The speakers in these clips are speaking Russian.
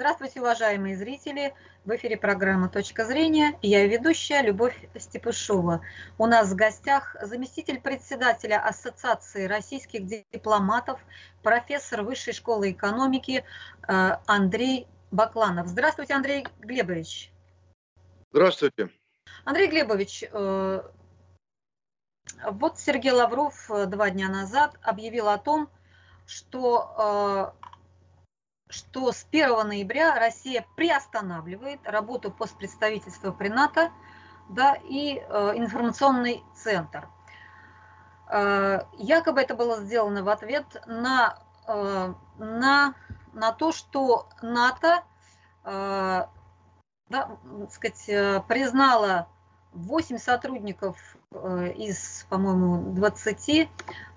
Здравствуйте, уважаемые зрители! В эфире программа «Точка зрения». Я ведущая Любовь Степышова. У нас в гостях заместитель председателя Ассоциации российских дипломатов, профессор Высшей школы экономики э, Андрей Бакланов. Здравствуйте, Андрей Глебович. Здравствуйте. Андрей Глебович, э, вот Сергей Лавров э, два дня назад объявил о том, что что с 1 ноября Россия приостанавливает работу постпредставительства при НАТО да, и э, информационный центр. Э, якобы это было сделано в ответ на, э, на, на то, что НАТО э, да, сказать, э, признала 8 сотрудников э, из, по-моему, 20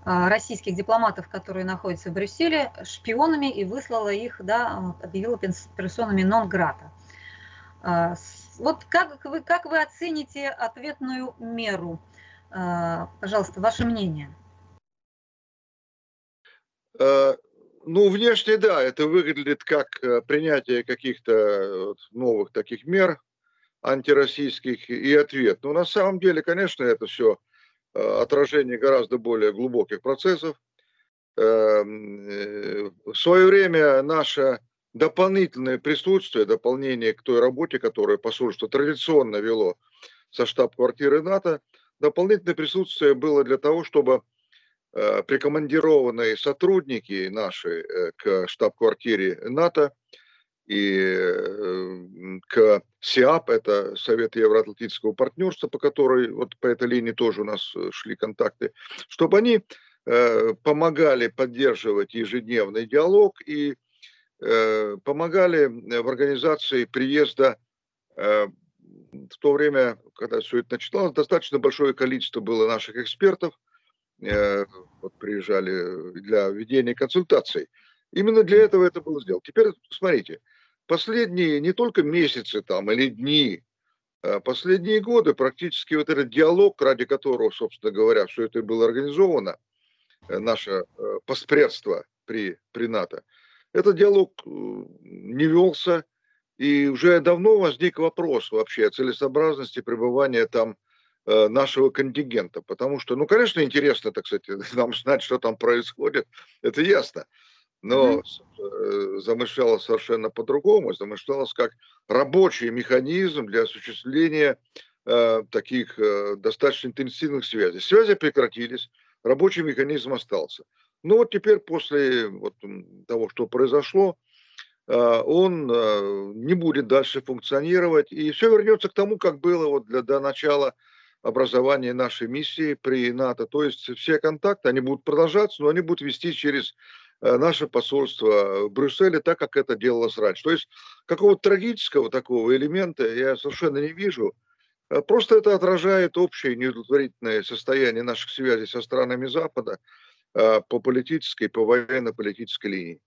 а, российских дипломатов, которые находятся в Брюсселе, шпионами и выслала их, да, объявила персонами нон-грата. Вот как вы, как вы оцените ответную меру? Пожалуйста, ваше мнение. Ну, внешне, да, это выглядит как э, принятие каких-то новых таких мер антироссийских и ответ. Но на самом деле, конечно, это все Э, отражение гораздо более глубоких процессов. Эм, э, в свое время наше дополнительное присутствие, дополнение к той работе, которую посольство традиционно вело со штаб-квартиры НАТО, дополнительное присутствие было для того, чтобы э, прикомандированные сотрудники наши к штаб-квартире НАТО и э, к СИАП, это Совет Евроатлантического партнерства, по которой, вот по этой линии тоже у нас э, шли контакты, чтобы они э, помогали поддерживать ежедневный диалог и помогали в организации приезда в то время, когда все это начиналось, достаточно большое количество было наших экспертов, вот приезжали для ведения консультаций. Именно для этого это было сделано. Теперь смотрите, последние не только месяцы там или дни, а последние годы практически вот этот диалог, ради которого, собственно говоря, все это было организовано, э, наше э, поспредство при, при НАТО, этот диалог э, не велся, и уже давно возник вопрос вообще о целесообразности пребывания там нашего контингента, потому что, ну, конечно, интересно, так сказать, нам знать, что там происходит, это ясно, но mm-hmm. замышлялось совершенно по-другому, замышлялось как рабочий механизм для осуществления э, таких э, достаточно интенсивных связей. Связи прекратились, рабочий механизм остался. Ну вот теперь после вот того, что произошло, э, он э, не будет дальше функционировать, и все вернется к тому, как было вот для, до начала образования нашей миссии при НАТО. То есть все контакты, они будут продолжаться, но они будут вести через наше посольство в Брюсселе так, как это делалось раньше. То есть какого-то трагического такого элемента я совершенно не вижу. Э, просто это отражает общее неудовлетворительное состояние наших связей со странами Запада э, по политической, по военно-политической линии.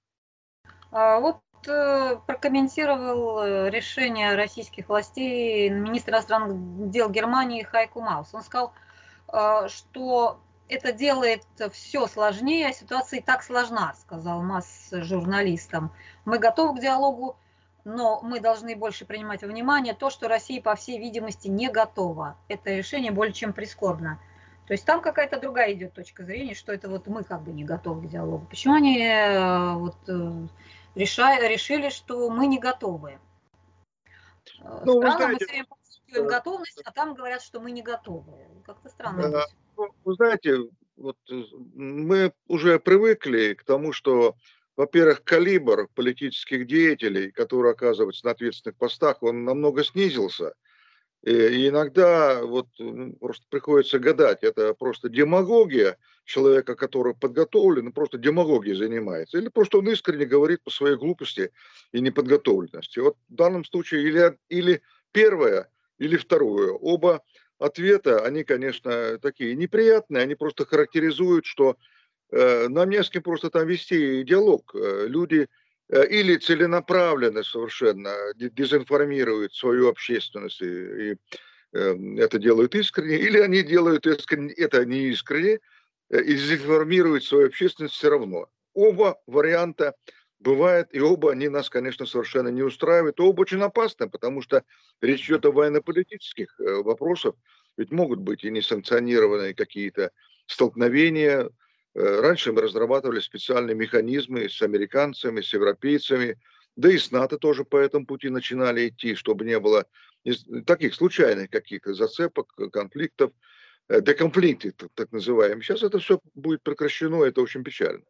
А вот прокомментировал решение российских властей министр иностранных дел Германии Хайку Маус. Он сказал, что это делает все сложнее, а ситуация и так сложна, сказал Масс журналистам. Мы готовы к диалогу, но мы должны больше принимать во внимание то, что Россия, по всей видимости, не готова. Это решение более чем прискорбно. То есть там какая-то другая идет точка зрения, что это вот мы как бы не готовы к диалогу. Почему они э, вот э, решали, решили, что мы не готовы? Ну, странно, мы все время подчеркиваем готовность, а там говорят, что мы не готовы. Как-то странно. Да, вы знаете, вот э, мы уже привыкли к тому, что, во-первых, калибр политических деятелей, которые оказываются на ответственных постах, он намного снизился. И иногда вот просто приходится гадать, это просто демагогия человека, который подготовлен, просто демагогией занимается, или просто он искренне говорит по своей глупости и неподготовленности. Вот в данном случае или, или первое, или второе. Оба ответа, они, конечно, такие неприятные, они просто характеризуют, что э, нам не с кем просто там вести диалог. Э, люди э, или целенаправленно совершенно дезинформируют свою общественность и, и э, это делают искренне, или они делают искренне, это не искренне, э, и дезинформируют свою общественность все равно. Оба варианта бывает, и оба они нас, конечно, совершенно не устраивают, оба очень опасны, потому что речь идет о военно-политических э, вопросах, ведь могут быть и несанкционированные какие-то столкновения. Э, раньше мы разрабатывали специальные механизмы с американцами, с европейцами, да и с НАТО тоже по этому пути начинали идти, чтобы не было таких случайных каких-то зацепок, конфликтов, э, деконфликты, так называемые. Сейчас это все будет прекращено, это очень печально.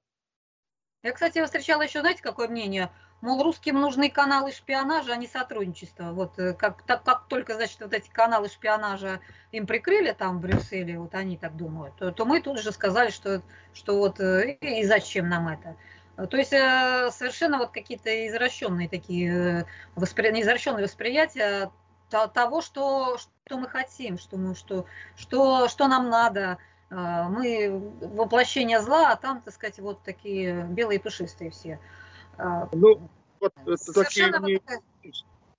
Я, кстати, встречала еще, знаете, какое мнение? Мол, русским нужны каналы шпионажа, а не сотрудничества. Вот э, как, так, как только, значит, вот эти каналы шпионажа им прикрыли там в Брюсселе, вот они так думают, то, то мы тут же сказали, что, что вот э, и зачем нам это. То есть э, совершенно вот какие-то извращенные такие, воспри... извращенные восприятия того, что, что мы хотим, что, мы, что, что, что нам надо, мы воплощение зла, а там, так сказать, вот такие белые пушистые все. А, ну, вот такие, мнения,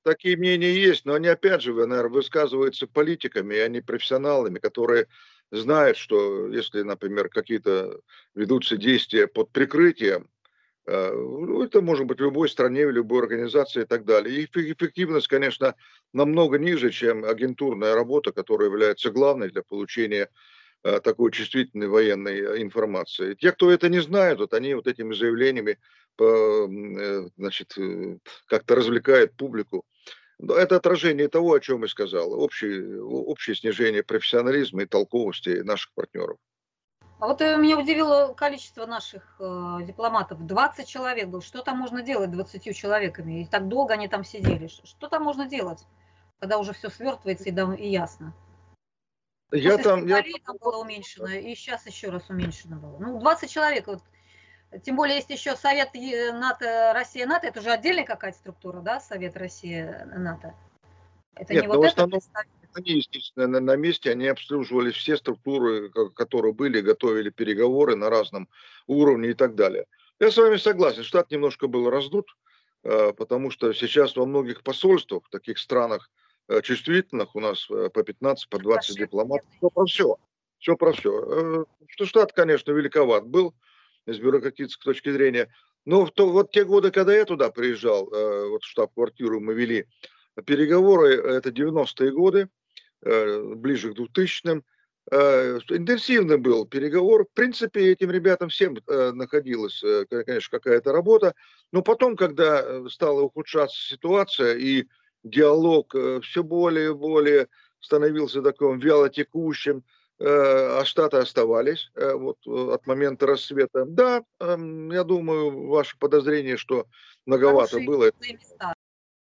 такие мнения есть, но они, опять же, наверное, высказываются политиками, а не профессионалами, которые знают, что если, например, какие-то ведутся действия под прикрытием, а, ну, это может быть в любой стране, в любой организации и так далее. И эффективность, конечно, намного ниже, чем агентурная работа, которая является главной для получения Э, такой чувствительной военной э, информации. Те, кто это не знают, вот они вот этими заявлениями э, значит, как-то развлекают публику. Но это отражение того, о чем я сказал. Общее, общее снижение профессионализма и толковости наших партнеров. А вот меня удивило количество наших э, дипломатов. 20 человек был. Что там можно делать 20 человеками? И так долго они там сидели. Что там можно делать, когда уже все свертывается и, и ясно? Я После там, я... там было уменьшено, и сейчас еще раз уменьшено было. Ну, 20 человек. Вот. Тем более, есть еще Совет НАТО, Россия, НАТО, это уже отдельная какая-то структура, да, Совет Россия, НАТО? Это Нет, не вот это они, естественно, на, на месте, они обслуживали все структуры, которые были, готовили переговоры на разном уровне и так далее. Я с вами согласен, штат немножко был раздут, э, потому что сейчас во многих посольствах, в таких странах, Э, чувствительных, у нас э, по 15, по 20 дипломатов, все про все, все про все. Что штат, конечно, великоват был с бюрократической точки зрения, но в то, вот те годы, когда я туда приезжал, э, вот штаб-квартиру мы вели переговоры, это 90-е годы, ближе к 2000-м, интенсивный был переговор. В принципе, этим ребятам всем находилась, конечно, какая-то работа. Но потом, когда стала ухудшаться ситуация и диалог э, все более и более становился таким вялотекущим, э, а Штаты оставались э, вот, от момента рассвета. Да, эм, я думаю, ваше подозрение, что многовато Хорошие было. Места.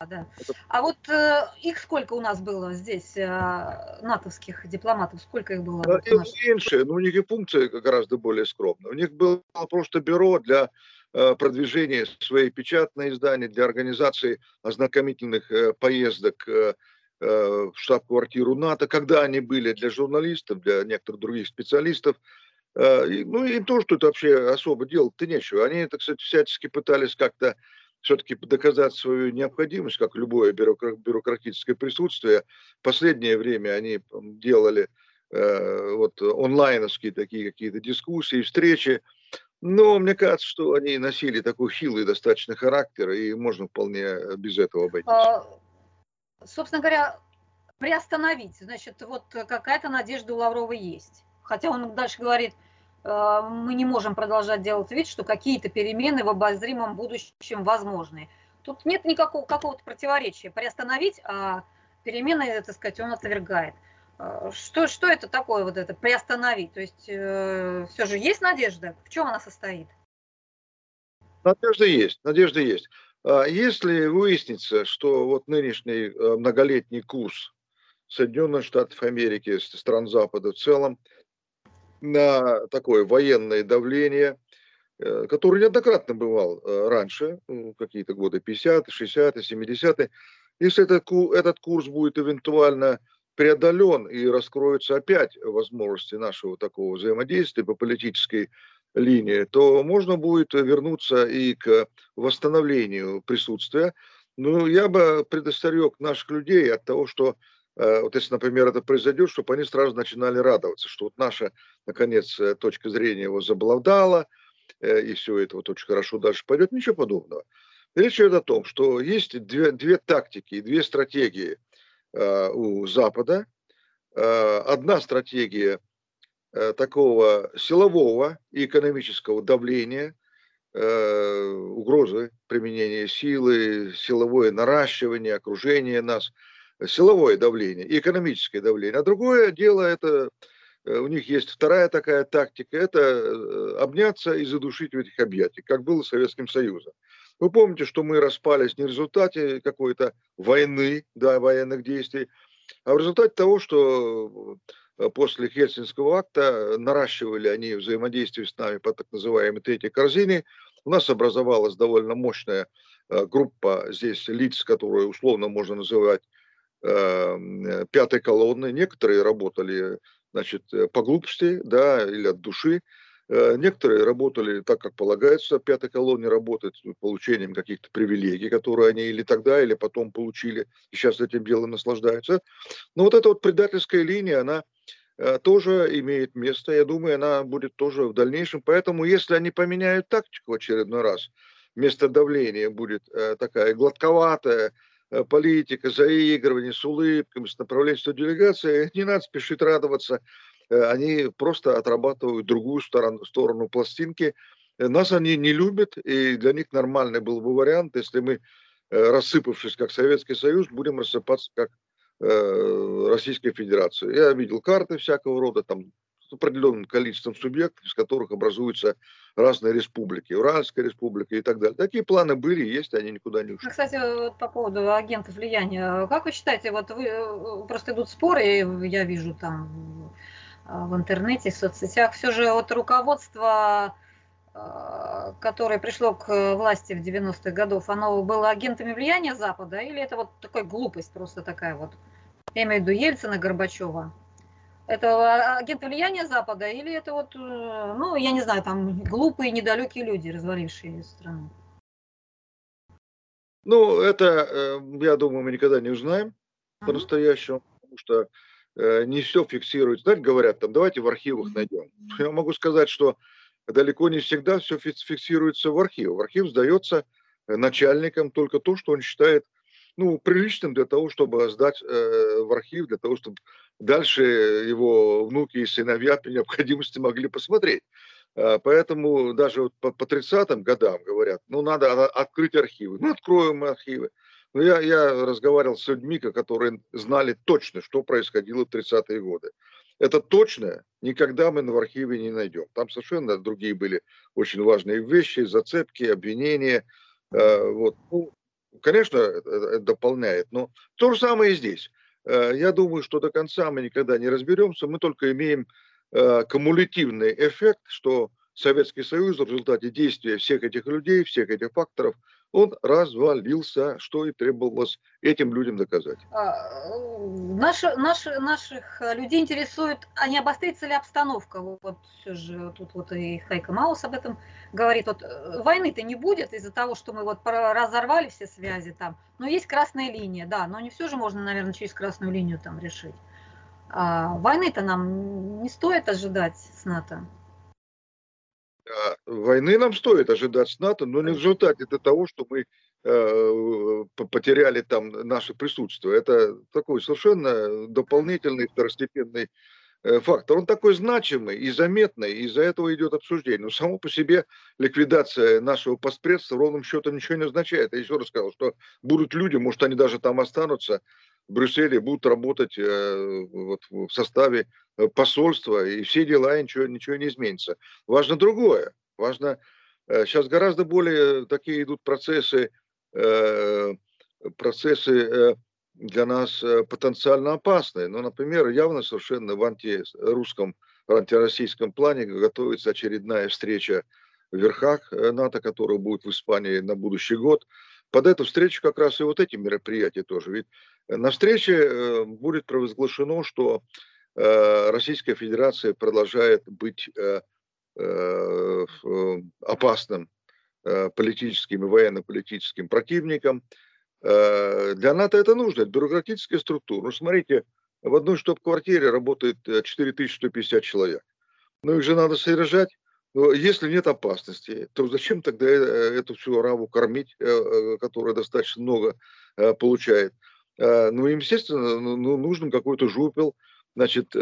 Да. А вот э, их сколько у нас было здесь, э, натовских дипломатов, сколько их было? Да, вот меньше, но у них и функция гораздо более скромная. У них было просто бюро для Э, продвижения своей печатной издания, для организации ознакомительных э, поездок э, в штаб-квартиру НАТО, когда они были для журналистов, для некоторых других специалистов. Ну, им тоже тут вообще особо делать-то нечего. Они, так сказать, всячески пытались как-то все-таки доказать свою необходимость, как любое бюрократическое присутствие. В последнее время они делали вот онлайновские такие какие-то дискуссии, встречи, но мне кажется, что они носили такой хилый достаточно характер, и можно вполне э, без этого обойтись. А, собственно говоря, приостановить, значит, вот какая-то надежда у Лаврова есть. Хотя он дальше говорит, э, мы не можем продолжать делать вид, что какие-то перемены в обозримом будущем возможны. Тут нет никакого какого-то противоречия. Приостановить, а перемены, так сказать, он отвергает. А, что, что это такое, вот это, приостановить? То есть э, все же есть надежда? В чем она состоит? Надежда есть, надежда есть. А если выяснится, что вот нынешний э, многолетний курс Соединенных Штатов Америки, стран Запада в целом, на такое военное давление, э, который неоднократно бывал э, раньше, какие-то годы 50-е, 60-е, 70-е, если этот, этот курс будет эвентуально преодолен и раскроются опять возможности нашего такого взаимодействия по политической линии, то можно будет вернуться и к восстановлению присутствия. Но я бы предостерег наших людей от того, что э, вот если, например, это произойдет, чтобы они сразу начинали радоваться, что вот наша, наконец, э, точка зрения его заблавдала, и все это вот очень хорошо дальше пойдет. Ничего подобного. Речь идет о том, что есть две, две тактики, две стратегии у Запада. Одна стратегия такого силового и экономического давления – Э, угрозы применения силы, силовое наращивание, окружение нас, силовое давление и экономическое давление. А другое дело, это э, у них есть вторая такая тактика, это э, обняться и задушить в этих объятиях, как было с Советским Союзом. Вы помните, что мы распались не в результате какой-то войны, да, военных действий, а в результате того, что после Хельсинского акта наращивали они взаимодействие с нами по так называемой третьей корзине. У нас образовалась довольно мощная э, группа здесь лиц, которые условно можно называть э, пятой колонной. Некоторые работали значит, по глупости да, или от души. Э, некоторые работали так, как полагается, пятой колонне работать, получением каких-то привилегий, которые они или тогда, или потом получили, и сейчас этим делом наслаждаются. Но вот эта вот предательская линия, она Э, тоже имеет место. Я думаю, она будет тоже в дальнейшем. Поэтому, если они поменяют тактику в очередной раз, вместо давления будет э, такая гладковатая политика, заигрывание с улыбками, с направлением делегации, не надо спешить радоваться. Они просто отрабатывают другую сторону, сторону пластинки. Нас они не любят, и для них нормальный был бы вариант, если мы, рассыпавшись как Советский Союз, будем рассыпаться как Э, Российской Федерации. Я видел карты всякого рода, там с определенным количеством субъектов, из которых образуются разные республики, Уральская республика и так далее. Такие планы были, есть, они никуда не ушли. Кстати, вот по поводу агентов влияния, как вы считаете, вот вы э, просто идут споры, я вижу там в интернете, в соцсетях, все же вот руководство э, которое пришло к власти в 90-х годов, оно было агентами влияния Запада или это вот такая глупость просто такая вот? я имею в виду Ельцина, Горбачева, это агент влияния Запада или это вот, э, ну, я не знаю, там глупые, недалекие люди, развалившие страну? Ну, это, э, я думаю, мы никогда не узнаем uh-huh. по-настоящему, потому что э, не все фиксируется. Знаете, говорят, там, давайте в архивах найдем. Я могу сказать, что далеко не всегда все фиксируется в архиве. В архив сдается начальникам только то, что он считает ну, приличным для того, чтобы сдать э, в архив, для того, чтобы дальше его внуки и сыновья при необходимости могли посмотреть. Э, поэтому даже вот по, по 30-м годам говорят, ну, надо открыть архивы. Ну, откроем мы архивы. Но я, я разговаривал с людьми, которые знали точно, что происходило в 30-е годы. Это точно никогда мы в архиве не найдем. Там совершенно другие были очень важные вещи, зацепки, обвинения. Э, вот. Ну, Конечно, это дополняет, но то же самое и здесь. Э, я думаю, что до конца мы никогда не разберемся, мы только имеем э, кумулятивный эффект, что Советский Союз в результате действия всех этих людей, всех этих факторов – он развалился, что и требовалось этим людям доказать. А, наши, наши, наших людей интересует, а не обострится ли обстановка? Вот все же тут вот и Хайка Маус об этом говорит. Вот э, войны-то не будет из-за того, что мы вот разорвали все связи там. Но есть красная линия, да, но не все же можно, наверное, через красную линию там решить. А войны-то нам не стоит ожидать с НАТО. А, войны нам стоит ожидать с НАТО, но не в результате того, что мы э, потеряли там наше присутствие. Это такой совершенно дополнительный второстепенный фактор. Он такой значимый и заметный, и из-за этого идет обсуждение. Но само по себе ликвидация нашего постпредства ровным счетом ничего не означает. Я еще раз сказал, что будут люди, может, они даже там останутся, в Брюсселе будут работать э, вот, в составе э, посольства, и все дела, и ничего, ничего не изменится. Важно другое. Важно, сейчас э, гораздо более такие идут процессы, процессы для нас потенциально опасные. Ну, например, явно совершенно в антирусском, в антироссийском плане готовится очередная встреча в верхах НАТО, которая будет в Испании на будущий год. Под эту встречу как раз и вот эти мероприятия тоже. Ведь на встрече э, будет провозглашено, что э, Российская Федерация продолжает быть э, опасным политическим и военно-политическим противником. Для НАТО это нужно, это бюрократическая структура. Ну, смотрите, в одной штаб-квартире работает 4150 человек. Ну, их же надо содержать. Но если нет опасности, то зачем тогда эту всю араву кормить, которая достаточно много получает? Ну, естественно, ну, ну, нужен какой-то жупел, Значит,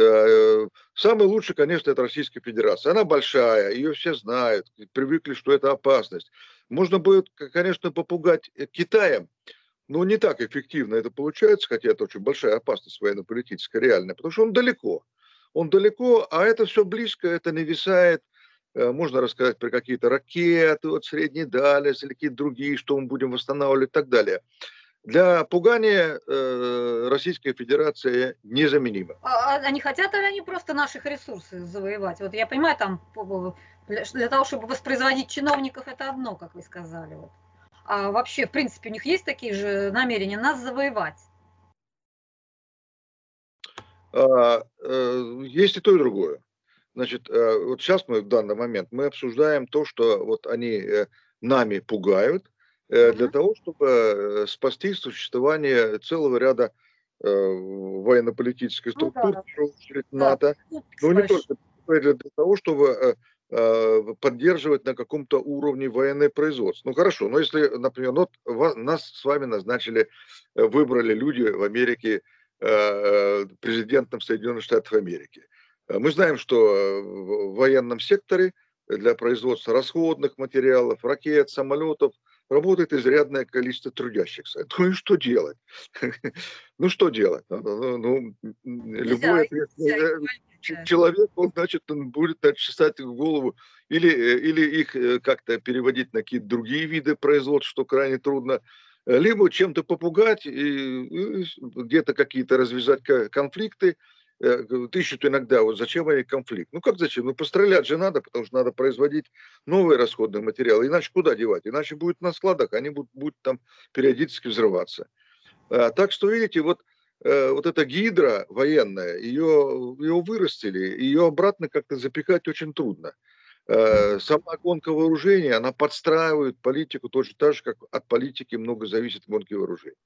самый лучший, конечно, это Российская Федерация. Она большая, ее все знают, привыкли, что это опасность. Можно будет, конечно, попугать Китаем, но не так эффективно это получается, хотя это очень большая опасность военно-политическая, реальная, потому что он далеко. Он далеко, а это все близко, это нависает, э, можно рассказать про какие-то ракеты, вот средней дальности или какие-то другие, что мы будем восстанавливать и так далее. Для пугания э, Российская Федерация незаменима. А, а они хотят или они просто наших ресурсов завоевать? Вот я понимаю, там для, для того, чтобы воспроизводить чиновников, это одно, как вы сказали. Вот. А вообще, в принципе, у них есть такие же намерения нас завоевать? А, э, есть и то, и другое. Значит, э, вот сейчас мы в данный момент мы обсуждаем то, что вот они э, нами пугают для того, чтобы спасти существование целого ряда военно-политических ну структур, ну, да. в очередь НАТО, да. но не только для того, чтобы поддерживать на каком-то уровне военное производство. Ну хорошо, но если, например, ну, вот нас с вами назначили, э, выбрали люди в Америке э, президентом Соединенных Штатов Америки. Мы знаем, что в военном секторе для производства расходных материалов, ракет, самолетов работает изрядное количество трудящихся. Ну и что делать? Ну что делать? Ну, любой человек, он, значит, он будет чесать в голову или, э, или их э, как-то переводить на какие-то другие виды производства, что крайне трудно, либо чем-то попугать, и, где-то какие-то развязать конфликты, э, ищут иногда, вот зачем они конфликт? Ну как зачем? Ну пострелять же надо, потому что надо производить новые расходные материалы, иначе куда девать? Иначе будет на складах, они будут, будут там периодически взрываться. А, так что, видите, вот Э, вот эта гидра военная, ее, ее вырастили, ее обратно как-то запихать очень трудно. Э, сама гонка вооружений, она подстраивает политику точно так же, как от политики много зависит гонки вооружений.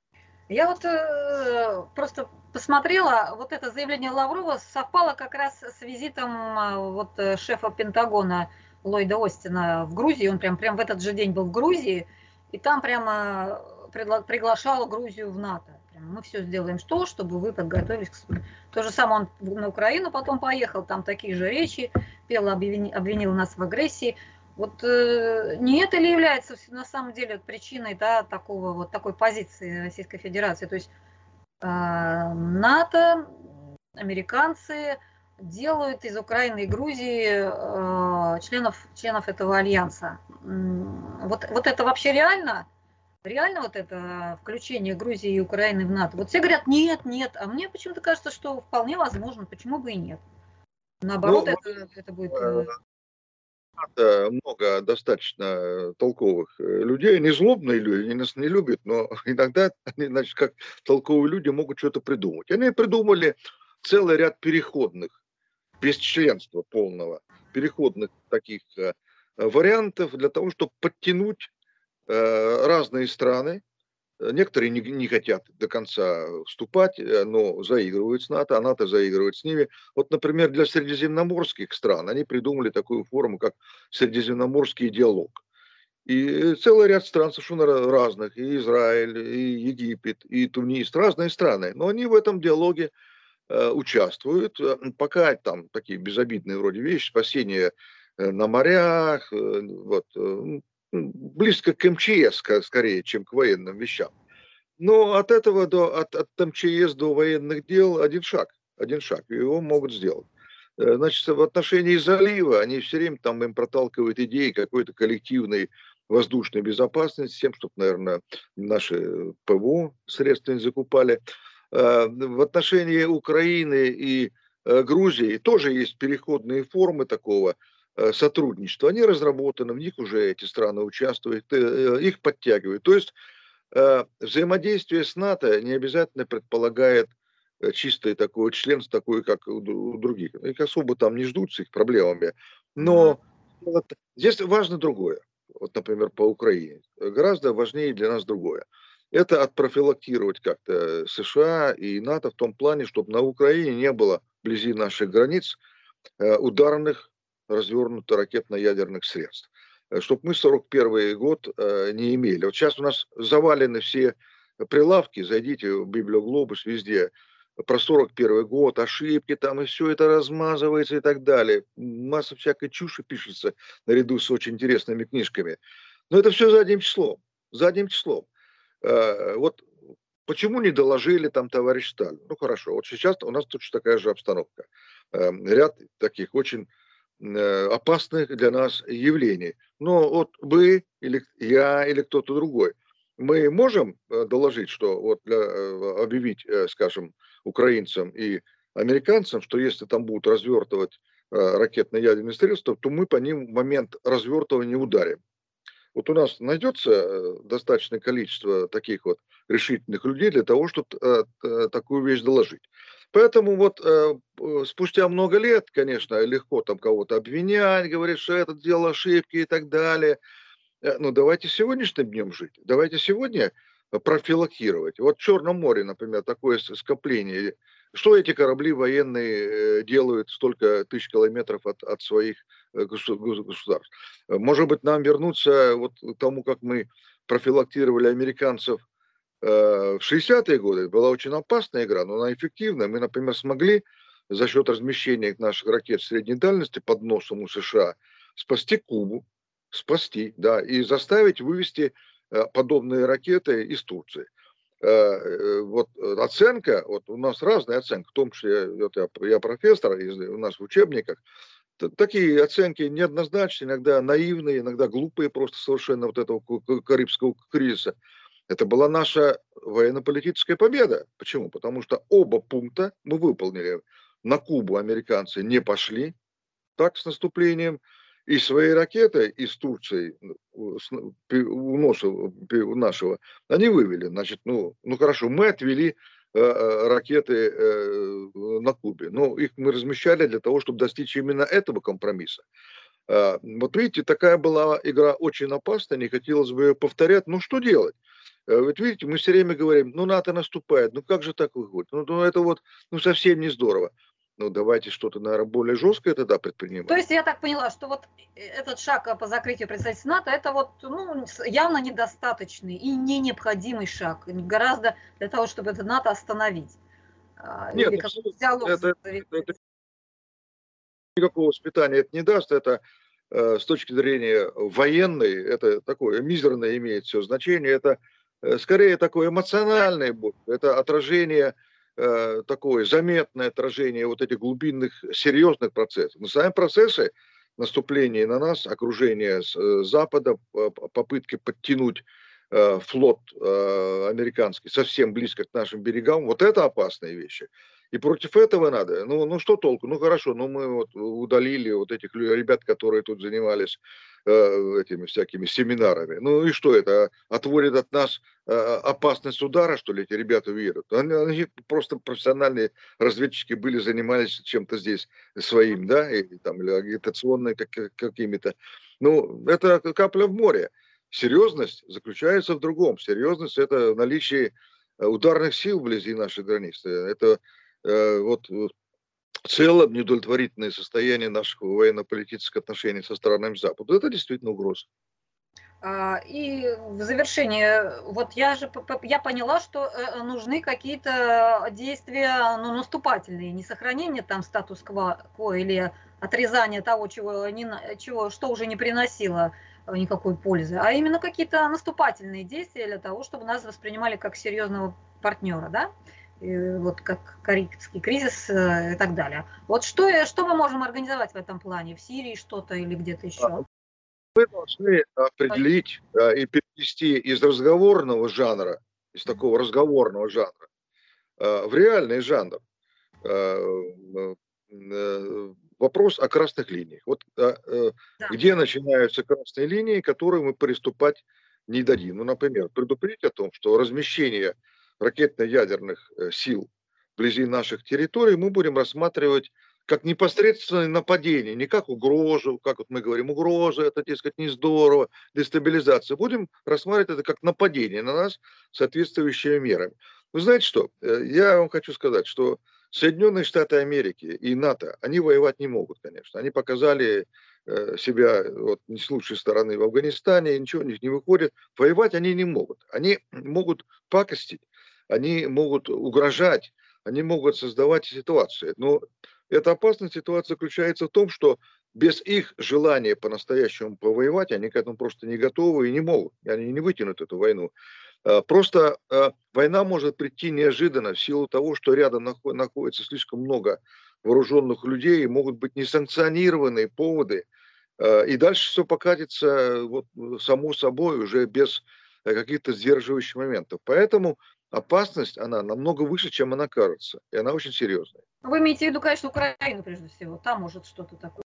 Я вот э, просто посмотрела, вот это заявление Лаврова совпало как раз с визитом э, вот шефа Пентагона Ллойда Остина в Грузии. Он прям, прям в этот же день был в Грузии, и там прямо приглашал Грузию в НАТО мы все сделаем что, чтобы вы подготовились к То же самое он на Украину потом поехал, там такие же речи, пел, обвинил, обвинил нас в агрессии. Вот э, не это ли является на самом деле причиной да, такого, вот такой позиции Российской Федерации? То есть э, НАТО, американцы делают из Украины и Грузии э, членов, членов этого альянса. Вот, вот это вообще реально? Реально вот это включение Грузии и Украины в НАТО? Вот все говорят, нет, нет, а мне почему-то кажется, что вполне возможно, почему бы и нет. Наоборот, ну, это, это будет... НАТО много достаточно толковых э, людей, не злобные люди, они нас не любят, но иногда они, значит, как толковые люди могут что-то придумать. Они придумали целый ряд переходных, без членства полного, переходных таких э, вариантов для того, чтобы подтянуть Э, разные страны, некоторые не, не хотят до конца вступать, э, но заигрывают с НАТО, а НАТО заигрывает с ними. Вот, например, для средиземноморских стран они придумали такую форму, как средиземноморский диалог. И целый ряд стран совершенно разных, и Израиль, и Египет, и Тунис, разные страны. Но они в этом диалоге э, участвуют. Пока там такие безобидные вроде вещи, спасение на морях, вот, близко к МЧС скорее, чем к военным вещам. Но от этого до, от, от МЧС до военных дел один шаг, один шаг, его могут сделать. Э, значит, в отношении залива они все время там им проталкивают идеи какой-то коллективной воздушной безопасности, тем, чтобы, наверное, наши ПВО средства не закупали. Э, в отношении Украины и э, Грузии тоже есть переходные формы такого Э, сотрудничества, они разработаны, в них уже эти страны участвуют, э, э, их подтягивают. То есть взаимодействие с НАТО не обязательно предполагает чистое такое членство, такое, как у других. Их особо там не ждут с их проблемами. Но вот здесь важно другое. Вот, например, по Украине. Гораздо важнее для нас другое. Это отпрофилактировать как-то США и НАТО в том плане, чтобы на Украине не было вблизи наших границ ударных развернуто ракетно-ядерных средств. Чтобы мы 41 год не имели. Вот сейчас у нас завалены все прилавки, зайдите в Библиоглобус, везде про 41 год, ошибки там, и все это размазывается и так далее. Масса всякой чуши пишется наряду с очень интересными книжками. Но это все задним числом. Задним числом. Э, вот почему не доложили там товарищ Сталин? Ну хорошо, вот сейчас у нас точно такая же обстановка. Э, ряд таких очень э, опасных для нас явлений. Но вот вы или я или кто-то другой, мы можем доложить, что вот для, объявить, скажем, украинцам и американцам, что если там будут развертывать э, ракетно-ядерные средства, то мы по ним в момент развертывания ударим. Вот у нас найдется э, достаточное количество таких вот решительных людей для того, чтобы э, такую вещь доложить. Поэтому вот спустя много лет, конечно, легко там кого-то обвинять, говорить, что это дело ошибки и так далее. Но давайте сегодняшним днем жить. Давайте сегодня профилактировать. Вот в Черном море, например, такое скопление. Что эти корабли военные э, делают столько тысяч километров от, от своих э, государств? Может быть, нам вернуться вот к тому, как мы профилактировали американцев э, в 60-е годы. Была очень опасная игра, но она эффективная. Мы, например, смогли за счет размещения наших ракет средней дальности под носом у США спасти Кубу, спасти, да, и заставить вывести Э, подобные ракеты из Турции. Э, э, вот оценка, вот у нас разная оценка, в том числе вот я, я профессор, у нас в учебниках, такие оценки неоднозначные, иногда наивные, иногда глупые просто совершенно вот этого Карибского кризиса. Это была наша военно-политическая победа. Почему? Потому что оба пункта мы выполнили. На Кубу американцы не пошли так с наступлением, и свои ракеты из Турции у носа нашего, они вывели. Значит, ну, ну хорошо, мы отвели э, э, ракеты э, на Кубе, но их мы размещали для того, чтобы достичь именно этого компромисса. Э, вот видите, такая была игра очень опасная, не хотелось бы ее повторять. Ну что делать? Э, вот видите, мы все время говорим, ну НАТО наступает, ну как же так выходит? Ну, ну это вот ну, совсем не здорово ну давайте что-то, наверное, более жесткое тогда предпринимать. То есть я так поняла, что вот э, этот шаг по закрытию представительства НАТО, это вот ну, явно недостаточный и не необходимый шаг, гораздо для того, чтобы это НАТО остановить. А, Нет, Или это, это, это, никакого воспитания это не даст, это э, с точки зрения военной, это такое мизерное имеет все значение, это э, скорее такое эмоциональное, это отражение Э, такое заметное отражение вот этих глубинных серьезных процессов. Но сами процессы наступления на нас, окружение с э, Запада, попытки подтянуть флот американский совсем близко к нашим берегам, вот это опасные вещи. И против этого надо. Ну, ну что толку? Ну хорошо, ну мы вот удалили вот этих ребят, которые тут занимались Э, этими всякими семинарами. Ну и что это? Отводит от нас э, опасность удара, что ли, эти ребята верят? Они, они просто профессиональные разведчики были, занимались чем-то здесь своим, да, или, там, или агитационные как, какими-то. Ну, это капля в море. Серьезность заключается в другом. Серьезность – это наличие ударных сил вблизи нашей границы. Это вот в целом неудовлетворительное состояние наших военно-политических отношений со странами Запада. Это действительно угроза. А, и в завершение, вот я же я поняла, что э, нужны какие-то действия ну, наступательные, не сохранение там статус-кво или отрезание того, чего, не, чего, что уже не приносило никакой пользы, а именно какие-то наступательные действия для того, чтобы нас воспринимали как серьезного партнера, да? Вот как Карибский кризис э, и так далее. Вот что, что мы можем организовать в этом плане? В Сирии что-то или где-то еще? Мы должны определить и перевести из разговорного жанра, из такого разговорного жанра, э, в реальный жанр. Э, вопрос о красных линиях. Вот да. где начинаются красные линии, которые мы приступать не дадим. Ну, например, предупредить о том, что размещение ракетно-ядерных э, сил вблизи наших территорий мы будем рассматривать как непосредственное нападение, не как угрозу, как вот мы говорим, угроза, это, дескать, не здорово, дестабилизация. Будем рассматривать это как нападение на нас соответствующими мерами. Вы знаете что, э, я вам хочу сказать, что Соединенные Штаты Америки и НАТО, они воевать не могут, конечно. Они показали э, себя вот, не с лучшей стороны в Афганистане, ничего у них не выходит. Воевать они не могут. Они могут пакостить, они могут угрожать, они могут создавать ситуации. Но эта опасная ситуация заключается в том, что без их желания по-настоящему повоевать, они к этому просто не готовы и не могут. Они не вытянут эту войну. А, просто а, война может прийти неожиданно в силу того, что рядом находится слишком много вооруженных людей, и могут быть несанкционированные поводы, а, и дальше все покатится вот, само собой уже без э, каких-то сдерживающих моментов. Поэтому опасность, она намного выше, чем она кажется, и она очень серьезная. Вы имеете в виду, конечно, Украину прежде всего, там может что-то такое.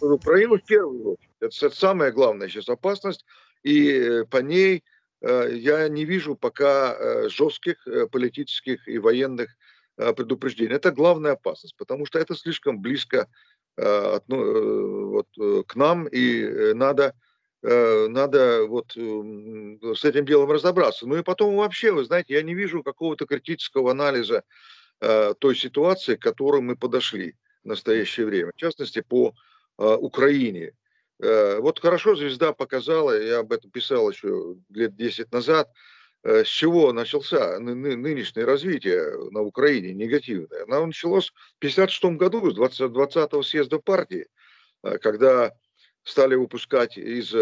Украину в первую очередь. Это, это самая главная сейчас опасность, и э, по ней э, я не вижу пока э, жестких политических и военных предупреждений. Это главная опасность, потому что это слишком близко вот, к нам, и надо надо вот с этим делом разобраться. Ну и потом вообще, вы знаете, я не вижу какого-то критического анализа той ситуации, к которой мы подошли в настоящее время. В частности, по Э, Украине. Э, вот хорошо звезда показала, я об этом писал еще лет 10 назад, э, с чего начался нынешнее развитие на Украине негативное. Оно началось в 1956 году, с 20, 20-го съезда партии, когда стали выпускать из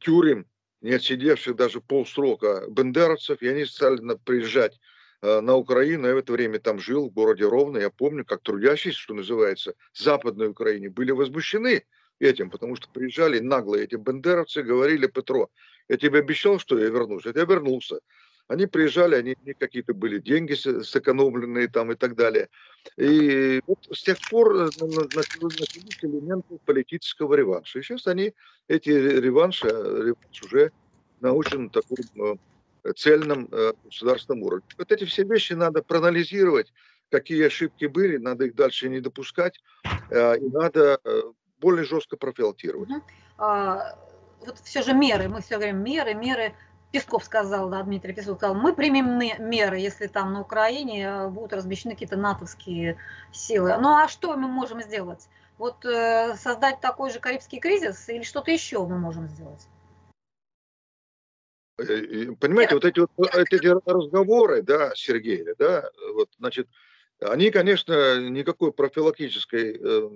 тюрем не отсидевших даже полсрока бендеровцев, и они стали приезжать Э, на Украину. Я в это время там жил, в городе Ровно. Я помню, как трудящиеся, что называется, Западной Украине были возмущены этим, потому что приезжали наглые эти бендеровцы, говорили Петро, я тебе обещал, что я вернусь, я вернулся. Они приезжали, они какие-то были деньги сэкономленные там и так далее. И вот с тех пор э, начались элементы политического реванша. И сейчас они, эти реванши, э, реванш уже на очень таком цельном э, государственном уровне. Вот эти все вещи надо проанализировать, какие ошибки были, надо их дальше не допускать, э, и надо э, более жестко профилактировать. А, вот все же меры, мы все говорим меры, меры. Песков сказал, да, Дмитрий Песков сказал, мы примем меры, если там на Украине будут размещены какие-то натовские силы. Ну а что мы можем сделать? Вот э, создать такой же карибский кризис или что-то еще мы можем сделать? Э, понимаете, вот эти вот э, эти разговоры, да, Сергей, да, вот, значит, они, конечно, никакой профилактической, э,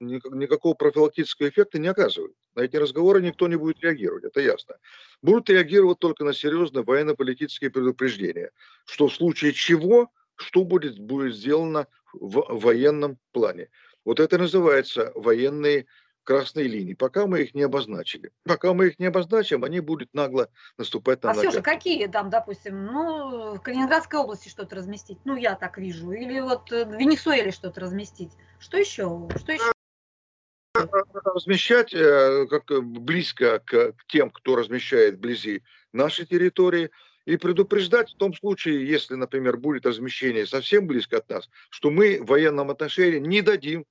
никакого профилактического эффекта не оказывают. На эти разговоры никто не будет реагировать, это ясно. Будут реагировать только на серьезные военно-политические предупреждения, что в случае чего, что будет, будет сделано в военном плане. Вот это называется военные красные линии, пока мы их не обозначили. Пока мы их не обозначим, они будут нагло наступать на А все же какие там, допустим, ну, в Калининградской области что-то разместить, ну, я так вижу, или вот в Венесуэле что-то разместить. Что еще? Что еще? Размещать э, как близко к, тем, кто размещает вблизи нашей территории, и предупреждать в том случае, если, например, будет размещение совсем близко от нас, что мы в военном отношении не дадим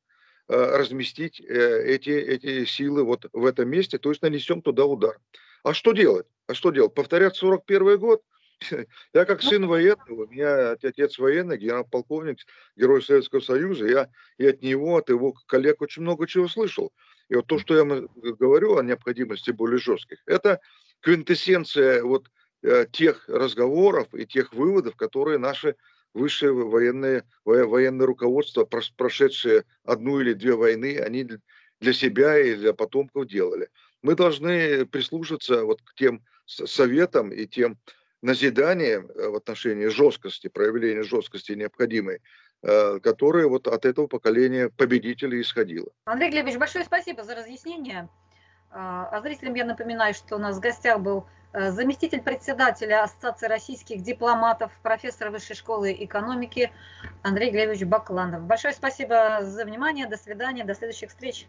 Э, разместить э, эти, эти силы вот в этом месте, то есть нанесем туда удар. А что делать? А что делать? Повторять 41 год? Я как сын военного, у меня отец военный, генерал-полковник, герой Советского Союза, я и от него, от его коллег очень много чего слышал. И вот то, что я говорю о необходимости более жестких, это квинтэссенция вот э, тех разговоров и тех выводов, которые наши высшее военное, военное руководство, прошедшее одну или две войны, они для себя и для потомков делали. Мы должны прислушаться вот к тем советам и тем назиданиям э, в отношении жесткости, проявления жесткости необходимой, э, которые вот от этого поколения победителей исходило. Андрей Глебович, большое спасибо за разъяснение. А, а зрителям я напоминаю, что у нас в гостях был Э, заместитель председателя Ассоциации российских дипломатов, профессор Высшей школы экономики Андрей Глебович Бакландов. Большое спасибо за внимание, до свидания, до следующих встреч.